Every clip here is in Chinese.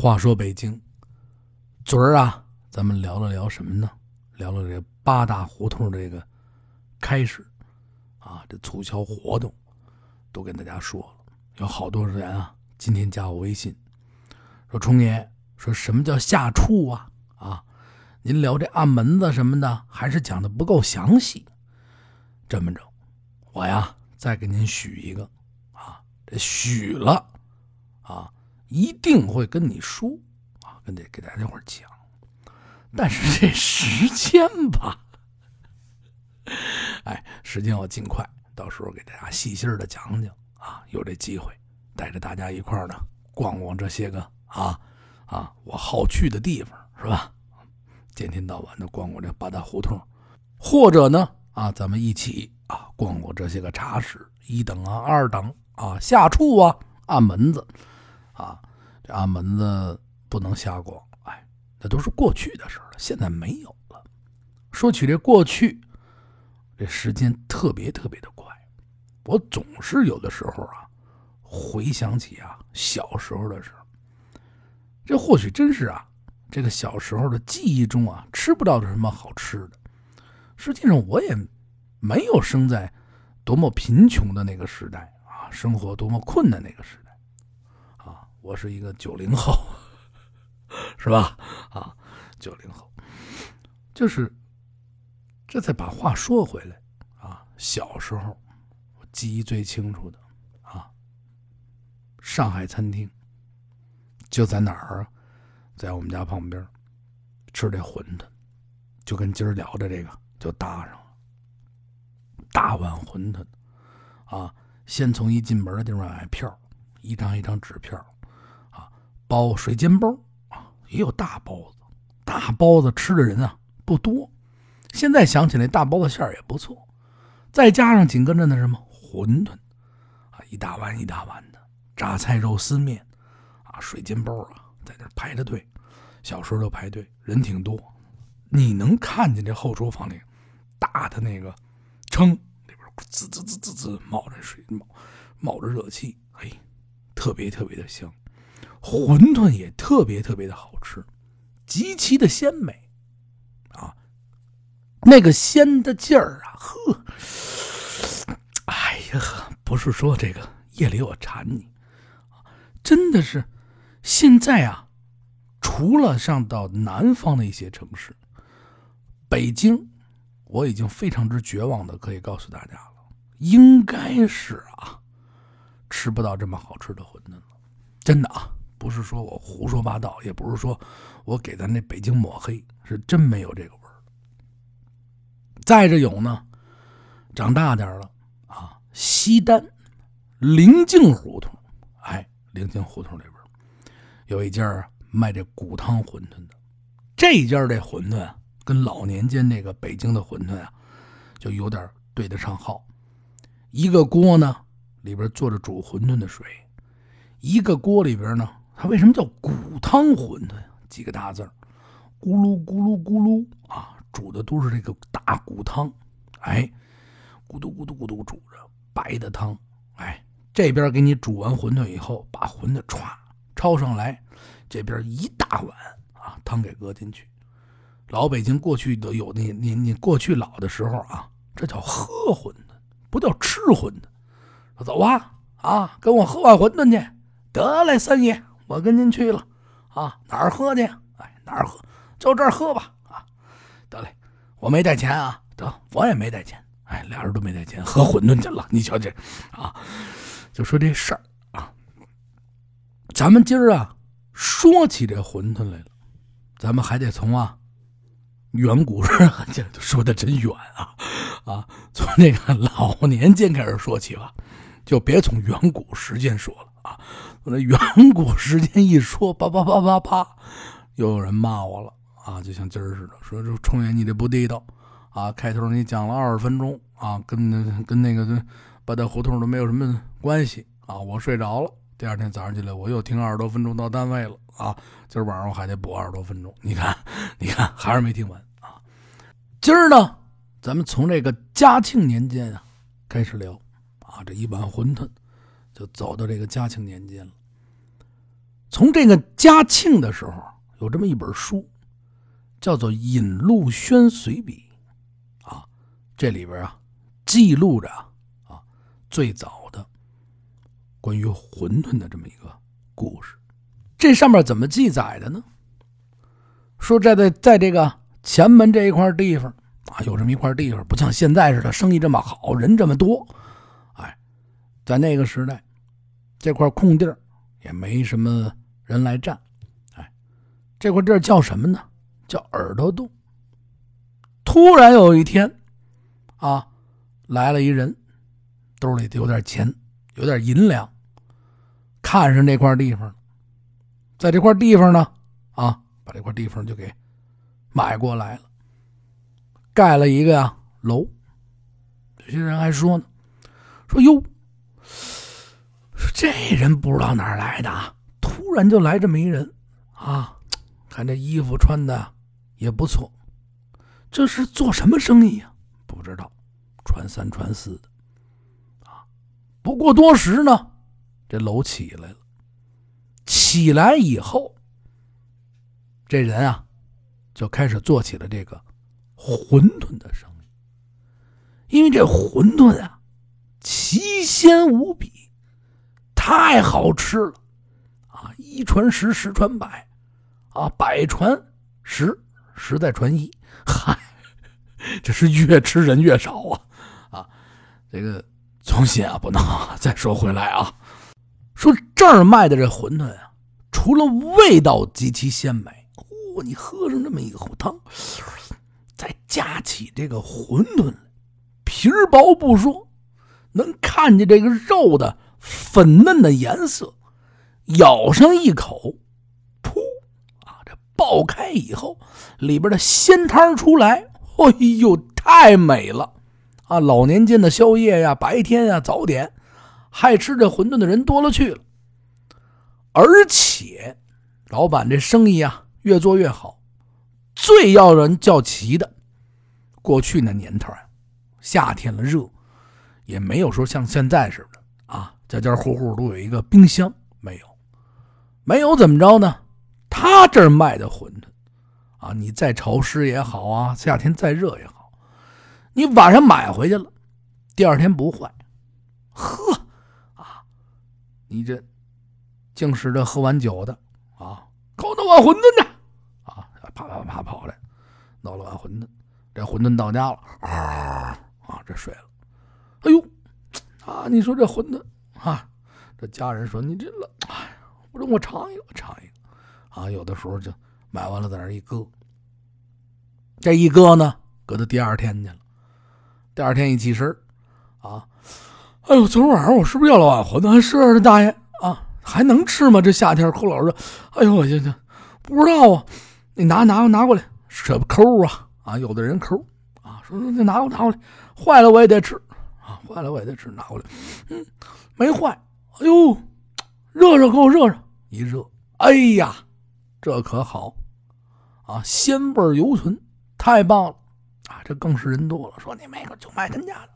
话说北京，昨儿啊，咱们聊了聊什么呢？聊了这八大胡同这个开始啊，这促销活动都跟大家说了。有好多人啊，今天加我微信说：“冲爷，说什么叫下处啊？啊，您聊这暗门子什么的，还是讲的不够详细。这么着，我呀再给您许一个啊，这许了啊。”一定会跟你说啊，跟这给大家伙讲，但是这时间吧，哎，时间要尽快，到时候给大家细心的讲讲啊。有这机会，带着大家一块儿呢逛逛这些个啊啊我好去的地方，是吧？天天到晚的逛逛这八大胡同，或者呢啊，咱们一起啊逛逛这些个茶室，一等啊，二等啊，下处啊，暗门子。啊，这暗门子不能瞎逛，哎，那都是过去的事了，现在没有了。说起这过去，这时间特别特别的快，我总是有的时候啊，回想起啊小时候的事这或许真是啊，这个小时候的记忆中啊，吃不到什么好吃的。实际上，我也没有生在多么贫穷的那个时代啊，生活多么困难那个时代。我是一个九零后，是吧？啊，九零后，就是这再把话说回来啊。小时候，我记忆最清楚的啊，上海餐厅就在哪儿啊？在我们家旁边吃这馄饨，就跟今儿聊的这个就搭上了。大碗馄饨啊，先从一进门的地方买票，一张一张纸票。包水煎包啊，也有大包子。大包子吃的人啊不多。现在想起来，大包子馅儿也不错。再加上紧跟着那什么馄饨啊，一大碗一大碗的榨菜肉丝面啊，水煎包啊，在那排着队。小时候就排队，人挺多。你能看见这后厨房里大的那个称里边滋滋滋滋滋冒着水冒冒着热气，嘿，特别特别的香。馄饨也特别特别的好吃，极其的鲜美，啊，那个鲜的劲儿啊，呵，哎呀，不是说这个夜里我馋你，真的是，现在啊，除了上到南方的一些城市，北京，我已经非常之绝望的可以告诉大家了，应该是啊，吃不到这么好吃的馄饨了，真的啊。不是说我胡说八道，也不是说我给咱这北京抹黑，是真没有这个味儿。再者有呢，长大点了啊，西单灵境胡同，哎，灵境胡同里边有一家卖这骨汤馄饨的，这家这馄饨，跟老年间那个北京的馄饨啊，就有点对得上号。一个锅呢，里边做着煮馄饨的水，一个锅里边呢。它为什么叫骨汤馄饨？几个大字咕噜咕噜咕噜啊，煮的都是这个大骨汤，哎，咕嘟咕嘟咕嘟煮着白的汤，哎，这边给你煮完馄饨以后，把馄饨歘抄上来，这边一大碗啊汤给搁进去。老北京过去都有那你你过去老的时候啊，这叫喝馄饨，不叫吃馄饨。走啊啊，跟我喝碗馄饨去，得嘞，三爷。我跟您去了，啊，哪儿喝去？哎，哪儿喝？就这儿喝吧，啊，得嘞，我没带钱啊，得，我也没带钱，哎，俩人都没带钱，喝馄饨去了。你瞧这，啊，就说这事儿啊，咱们今儿啊说起这馄饨来了，咱们还得从啊远古时这 说的真远啊，啊，从那个老年间开始说起吧，就别从远古时间说了啊。我那远古时间一说，叭叭叭叭叭，又有人骂我了啊！就像今儿似的，说这冲爷你这不地道啊！开头你讲了二十分钟啊，跟跟那个八大胡同都没有什么关系啊！我睡着了，第二天早上起来我又听二十多分钟到单位了啊！今儿晚上我还得补二十多分钟，你看，你看还是没听完啊！今儿呢，咱们从这个嘉庆年间啊开始聊啊，这一碗馄饨。就走到这个嘉庆年间了。从这个嘉庆的时候，有这么一本书，叫做《引路轩随笔》，啊，这里边啊记录着啊最早的关于馄饨的这么一个故事。这上面怎么记载的呢？说在在在这个前门这一块地方啊，有这么一块地方，不像现在似的生意这么好，人这么多。哎，在那个时代，这块空地儿也没什么人来占。哎，这块地儿叫什么呢？叫耳朵洞。突然有一天，啊，来了一人，兜里有点钱，有点银两，看上这块地方了，在这块地方呢，啊。把这块地方就给买过来了，盖了一个呀楼。有些人还说呢，说哟，这人不知道哪儿来的，突然就来这么一人啊！看这衣服穿的也不错，这是做什么生意呀？不知道，传三传四的啊。不过多时呢，这楼起来了，起来以后。这人啊，就开始做起了这个馄饨的生意。因为这馄饨啊，奇鲜无比，太好吃了啊！一传十，十传百，啊，百传十，十再传一，嗨，这是越吃人越少啊！啊，这个从心啊不能。再说回来啊，说这儿卖的这馄饨啊，除了味道极其鲜美。哦你喝上这么一口汤，再夹起这个馄饨，皮儿薄不说，能看见这个肉的粉嫩的颜色。咬上一口，噗！啊，这爆开以后，里边的鲜汤出来，哎呦，太美了！啊，老年间的宵夜呀，白天呀，早点，爱吃这馄饨的人多了去了。而且，老板这生意啊。越做越好，最要人叫齐的。过去那年头啊，夏天了热，也没有说像现在似的，家家户户都有一个冰箱，没有，没有怎么着呢？他这儿卖的馄饨啊，你再潮湿也好啊，夏天再热也好，你晚上买回去了，第二天不坏。呵，啊，你这净是这喝完酒的啊，搞那碗馄饨呢。啪啪啪跑来，闹了碗馄饨，这馄饨到家了，啊啊，这睡了。哎呦，啊，你说这馄饨啊，这家人说你这了，哎，我说我尝一个，我尝一个。啊，有的时候就买完了在那一搁，这一搁呢，搁到第二天去了。第二天一起身啊，哎呦，昨天晚上我是不是要了碗馄饨？是啊，大爷啊，还能吃吗？这夏天，寇老师说，哎呦，我这这不知道啊。你拿拿拿过来，舍不得抠啊啊！有的人抠啊，说说你拿过来拿过来，坏了我也得吃坏了我也得吃，拿过来，嗯，没坏，哎呦，热热给我热热，一热，哎呀，这可好啊，鲜味犹存，太棒了啊！这更是人多了，说你买个就买他家的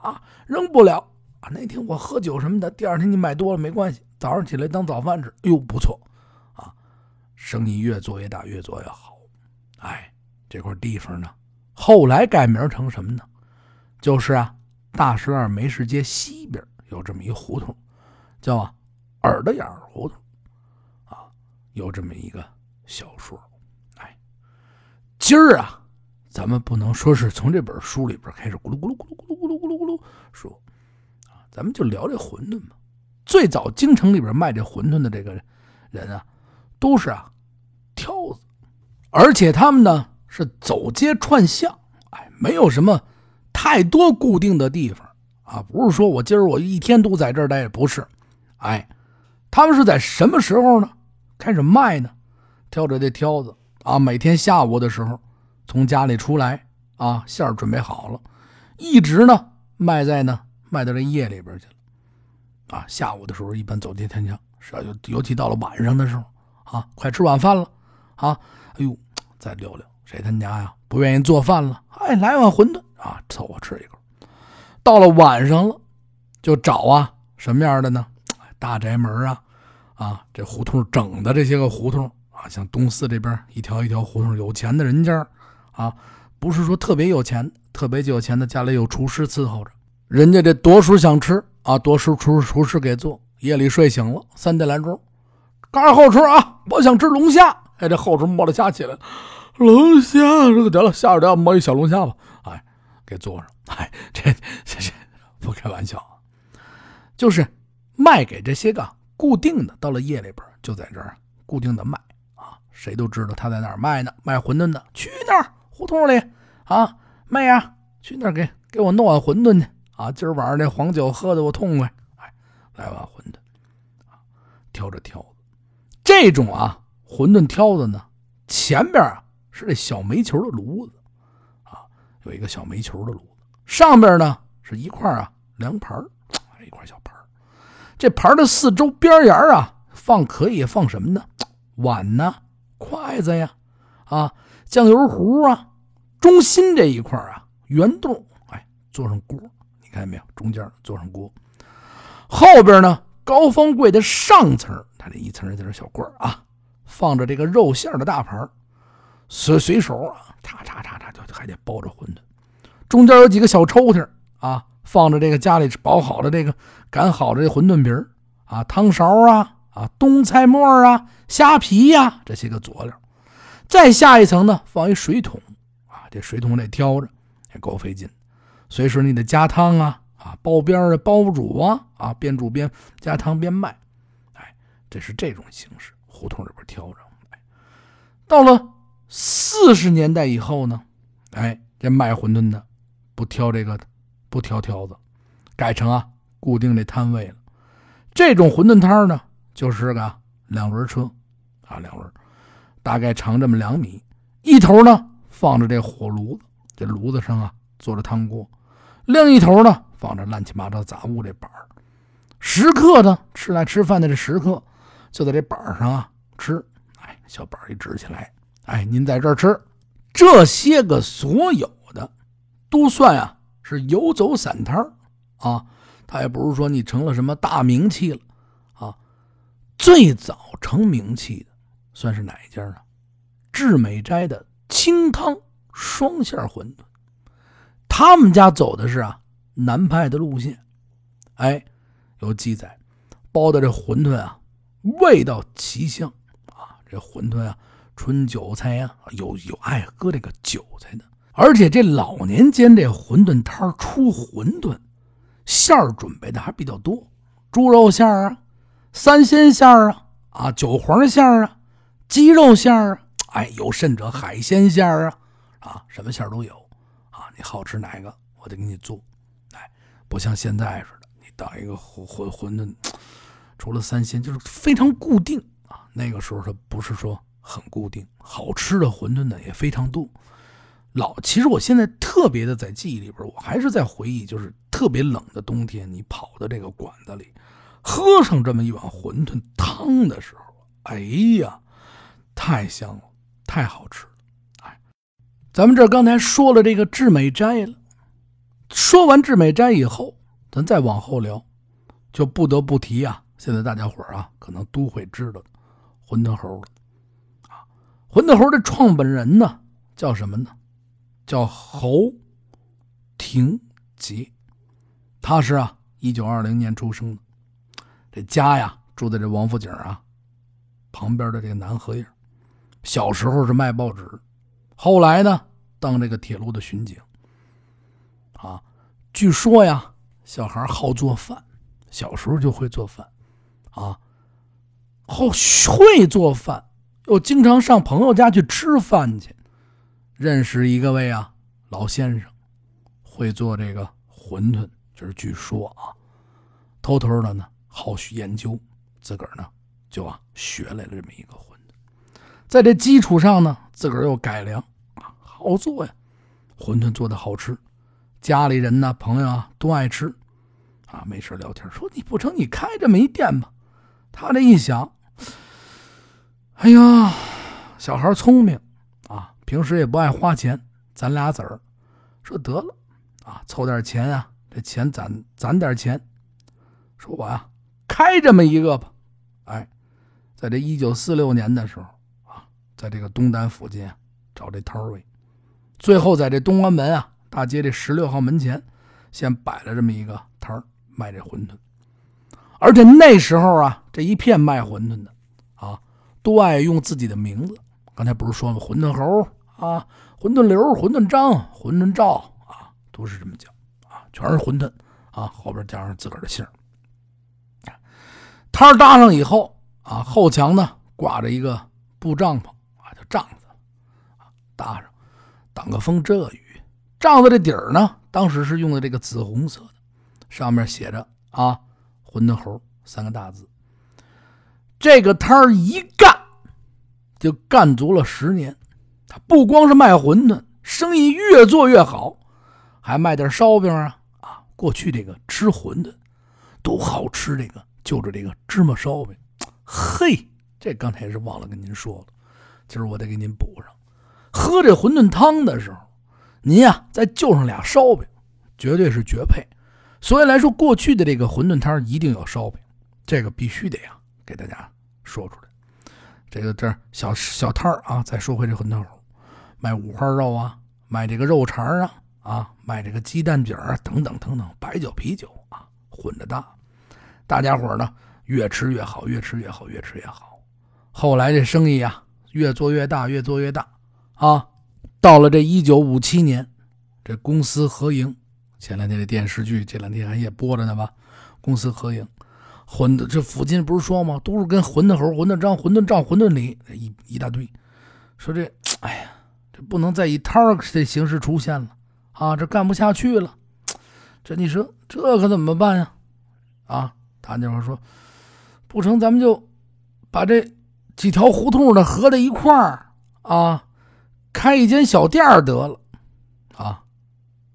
啊，扔不了啊。那天我喝酒什么的，第二天你买多了没关系，早上起来当早饭吃，哎呦不错啊。生意越做越大，越做越好。哎，这块地方呢，后来改名成什么呢？就是啊，大石栏梅市街西边有这么一胡同，叫耳朵眼胡同。啊，有这么一个小说。哎，今儿啊，咱们不能说是从这本书里边开始咕噜咕噜咕噜咕噜咕噜咕噜咕噜说，啊，咱们就聊这馄饨吧。最早京城里边卖这馄饨的这个人啊。都是啊，挑子，而且他们呢是走街串巷，哎，没有什么太多固定的地方啊，不是说我今儿我一天都在这儿待，不是，哎，他们是在什么时候呢开始卖呢？挑着这挑子啊，每天下午的时候从家里出来啊，馅儿准备好了，一直呢卖在呢卖到这夜里边去了，啊，下午的时候一般走街天桥，是尤尤其到了晚上的时候。啊，快吃晚饭了，啊，哎呦，再溜溜，谁他家呀？不愿意做饭了，哎，来碗馄饨啊，凑合吃一口。到了晚上了，就找啊，什么样的呢？大宅门啊，啊，这胡同整的这些个胡同啊，像东四这边一条一条胡同，有钱的人家啊，不是说特别有钱，特别有钱的家里有厨师伺候着，人家这多数想吃啊，多数厨厨师给做。夜里睡醒了，三点来钟，刚后厨啊，我想吃龙虾。哎，这后厨摸着虾起来，龙虾这个得了，下着点摸一小龙虾吧。给做上。哎，这这这不开玩笑啊，就是卖给这些个。固定的，到了夜里边就在这儿固定的卖啊，谁都知道他在哪儿卖呢？卖馄饨的，去那儿胡同里啊，卖呀，去那儿给给我弄碗馄饨去啊！今儿晚上这黄酒喝的我痛快，哎，来碗馄饨啊，挑着挑子，这种啊馄饨挑子呢，前边啊是这小煤球的炉子，有一个小煤球的炉子，上边呢是一块啊凉盘一块小盘。这盘的四周边沿啊，放可以放什么呢？碗呢，筷子呀，啊，酱油壶啊，中心这一块啊，圆洞，哎，做上锅，你看见没有？中间做上锅，后边呢，高方柜的上层，它这一层一层小柜啊，放着这个肉馅的大盘，随随手啊，叉叉叉叉就还得包着馄饨，中间有几个小抽屉啊。放着这个家里包好的这个擀好的这馄饨皮儿啊，汤勺啊啊，冬菜末啊，虾皮呀这些个佐料，再下一层呢，放一水桶啊，这水桶得挑着，也够费劲。随时你得加汤啊啊，包边的包煮啊啊，边煮边加汤边卖，哎，这是这种形式，胡同里边挑着。哎，到了四十年代以后呢，哎，这卖馄饨的不挑这个。不挑挑子，改成啊固定这摊位了。这种馄饨摊呢，就是个两轮车啊，两轮，大概长这么两米。一头呢放着这火炉子，这炉子上啊坐着汤锅；另一头呢放着乱七八糟杂物这板儿。食客呢吃来吃饭的这食客就在这板上啊吃。哎，小板一支起来，哎，您在这儿吃。这些个所有的都算啊。是游走散摊啊，他也不是说你成了什么大名气了啊。最早成名气的算是哪一家呢？志美斋的清汤双馅馄饨，他们家走的是啊南派的路线。哎，有记载，包的这馄饨啊，味道奇香啊，这馄饨啊，春韭菜呀，有有爱喝这个韭菜的。而且这老年间这馄饨摊出馄饨馅儿准备的还比较多，猪肉馅儿啊，三鲜馅儿啊，啊韭黄馅儿啊，鸡肉馅儿啊，哎，有甚者海鲜馅儿啊，啊，什么馅儿都有啊。你好吃哪个，我得给你做。哎，不像现在似的，你当一个馄馄馄饨，除了三鲜就是非常固定啊。那个时候它不是说很固定，好吃的馄饨呢也非常多。老，其实我现在特别的在记忆里边，我还是在回忆，就是特别冷的冬天，你跑到这个馆子里，喝上这么一碗馄饨汤的时候，哎呀，太香了，太好吃了。哎，咱们这刚才说了这个志美斋了，说完志美斋以后，咱再往后聊，就不得不提啊，现在大家伙啊，可能都会知道的馄饨猴了。啊，馄饨猴的创本人呢，叫什么呢？叫侯廷杰，他是啊，一九二零年出生的。这家呀，住在这王府井啊旁边的这个南河沿。小时候是卖报纸，后来呢，当这个铁路的巡警。啊，据说呀，小孩好做饭，小时候就会做饭，啊，后会做饭，又经常上朋友家去吃饭去。认识一个位啊，老先生，会做这个馄饨，就是据说啊。偷偷的呢，好学研究，自个儿呢就啊学来了这么一个馄饨。在这基础上呢，自个儿又改良啊，好做呀，馄饨做的好吃，家里人呢朋友啊都爱吃啊。没事聊天说你不成，你开这么一店吧。他这一想，哎呀，小孩聪明啊。平时也不爱花钱，咱俩子儿说得了啊，凑点钱啊，这钱攒攒点钱，说我呀开这么一个吧，哎，在这一九四六年的时候啊，在这个东单附近啊找这摊位，最后在这东安门啊大街这十六号门前，先摆了这么一个摊儿卖这馄饨。而且那时候啊，这一片卖馄饨的，都爱用自己的名字。刚才不是说吗？馄饨猴啊，馄饨刘，馄饨张，馄饨赵啊，都是这么叫啊，全是馄饨啊，后边加上自个儿的姓摊搭上以后啊，后墙呢挂着一个布帐篷啊，叫帐子啊，搭上挡个风遮个雨。帐子这底儿呢，当时是用的这个紫红色的，上面写着啊。馄饨猴三个大字，这个摊儿一干就干足了十年。他不光是卖馄饨，生意越做越好，还卖点烧饼啊啊！过去这个吃馄饨都好吃，这个就着这个芝麻烧饼。嘿，这刚才是忘了跟您说了，今儿我得给您补上。喝这馄饨汤的时候，您呀再就上俩烧饼，绝对是绝配。所以来说，过去的这个馄饨摊一定有烧饼，这个必须得呀，给大家说出来。这个这小小摊儿啊，再说回这馄饨口，卖五花肉啊，卖这个肉肠啊，啊，卖这个鸡蛋饼啊，等等等等，白酒啤酒啊，混着搭。大家伙呢，越吃越好，越吃越好，越吃越好。后来这生意啊，越做越大，越做越大啊。到了这一九五七年，这公司合营。前两天这电视剧，这两天还也播着呢吧？公司合营，馄饨这附近不是说吗？都是跟馄饨猴、馄饨张、馄饨赵、馄饨李一一大堆。说这，哎呀，这不能再以摊儿的形式出现了啊！这干不下去了。这你说这可怎么办呀？啊，他那会儿说，不成，咱们就把这几条胡同的合在一块儿啊，开一间小店得了啊。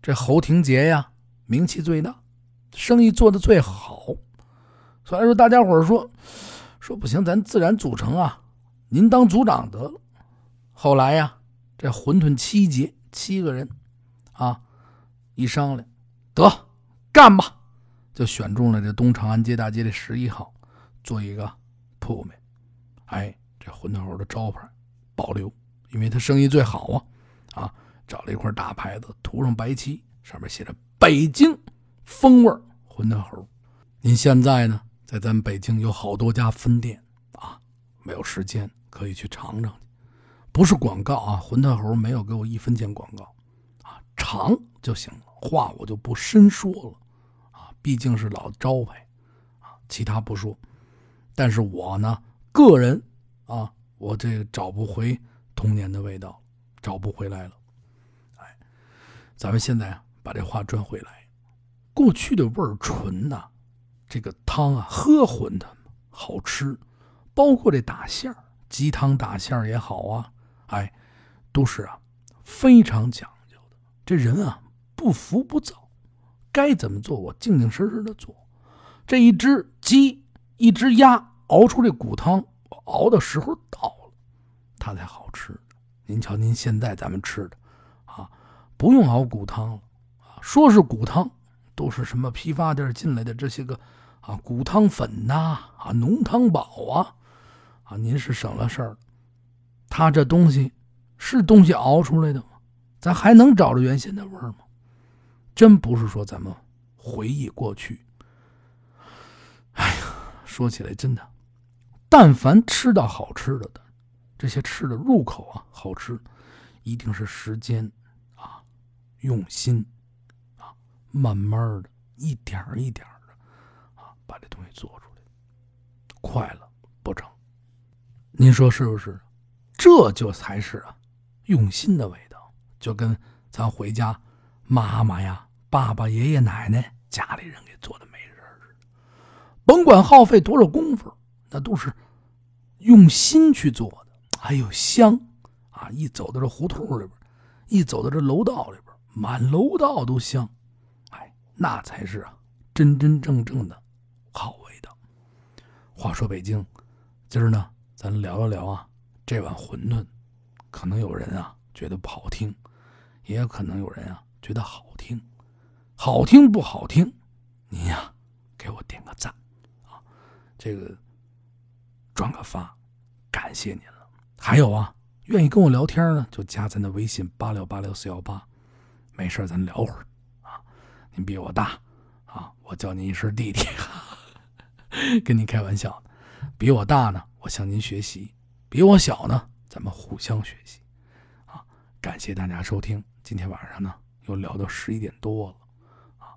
这侯廷杰呀，名气最大，生意做的最好。所以说，大家伙说说不行，咱自然组成啊，您当组长得了。后来呀，这馄饨七杰七个人啊，一商量，得干吧，就选中了这东长安街大街的十一号做一个铺面。哎，这馄饨口的招牌保留，因为他生意最好啊，啊。找了一块大牌子，涂上白漆，上面写着“北京风味馄饨猴”。您现在呢，在咱们北京有好多家分店啊，没有时间可以去尝尝去。不是广告啊，混蛋猴没有给我一分钱广告啊，尝就行了，话我就不深说了啊，毕竟是老招牌啊，其他不说。但是我呢，个人啊，我这个找不回童年的味道，找不回来了。哎咱们现在啊，把这话转回来，过去的味儿纯呐，这个汤啊，喝馄饨好吃，包括这打馅儿，鸡汤打馅儿也好啊，哎，都是啊非常讲究的。这人啊不浮不躁，该怎么做我静静实实的做。这一只鸡，一只鸭熬出这骨汤，熬的时候到了，它才好吃。您瞧，您现在咱们吃的啊。不用熬骨汤了啊！说是骨汤，都是什么批发店进来的这些个啊骨汤粉呐啊浓汤宝啊啊！您是省了事儿，他这东西是东西熬出来的吗？咱还能找着原先的味儿吗？真不是说咱们回忆过去。哎呀，说起来真的，但凡吃到好吃的的，这些吃的入口啊好吃，一定是时间啊。用心，啊，慢慢的，一点一点的，啊，把这东西做出来，快了不成？您说是不是？这就才是啊，用心的味道。就跟咱回家，妈妈呀、爸爸、爷爷奶奶家里人给做的美人似的，甭管耗费多少功夫，那都是用心去做的。还有香啊！一走到这胡同里边，一走到这楼道里边。满楼道都香，哎，那才是啊，真真正正的好味道。话说北京，今儿呢，咱聊一聊啊，这碗馄饨，可能有人啊觉得不好听，也有可能有人啊觉得好听。好听不好听，您呀给我点个赞啊！这个转个发，感谢您了。还有啊，愿意跟我聊天呢，就加咱的微信八六八六四幺八，没事咱聊会儿啊。您比我大啊，我叫您一声弟弟，跟您开玩笑。比我大呢，我向您学习；比我小呢，咱们互相学习。啊，感谢大家收听，今天晚上呢又聊到十一点多了，啊，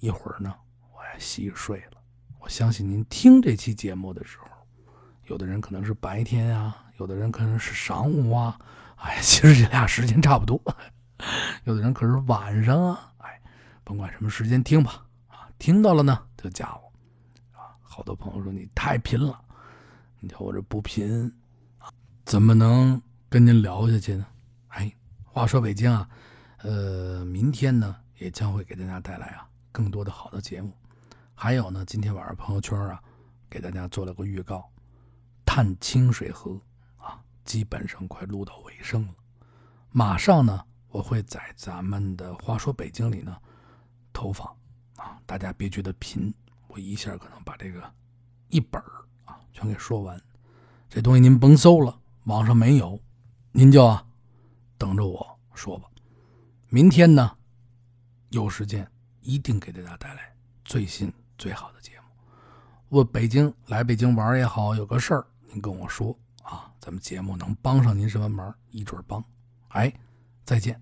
一会儿呢我要洗洗睡了。我相信您听这期节目的时候，有的人可能是白天啊，有的人可能是晌午啊，哎，其实这俩时间差不多。有的人可是晚上啊，哎，甭管什么时间听吧，啊，听到了呢就加我，好多朋友说你太贫了，你瞧我这不贫，怎么能跟您聊下去呢？哎，话说北京啊，呃，明天呢也将会给大家带来啊更多的好的节目。还有呢，今天晚上朋友圈啊，给大家做了个预告，探清水河啊，基本上快录到尾声了。马上呢，我会在咱们的话说北京里呢投放啊，大家别觉得贫，我一下可能把这个一本啊全给说完。这东西您甭搜了，网上没有，您就啊等着我说吧。明天呢有时间一定给大家带来最新。最好的节目，我北京来北京玩也好，有个事儿您跟我说啊，咱们节目能帮上您什么忙，一准帮。哎，再见。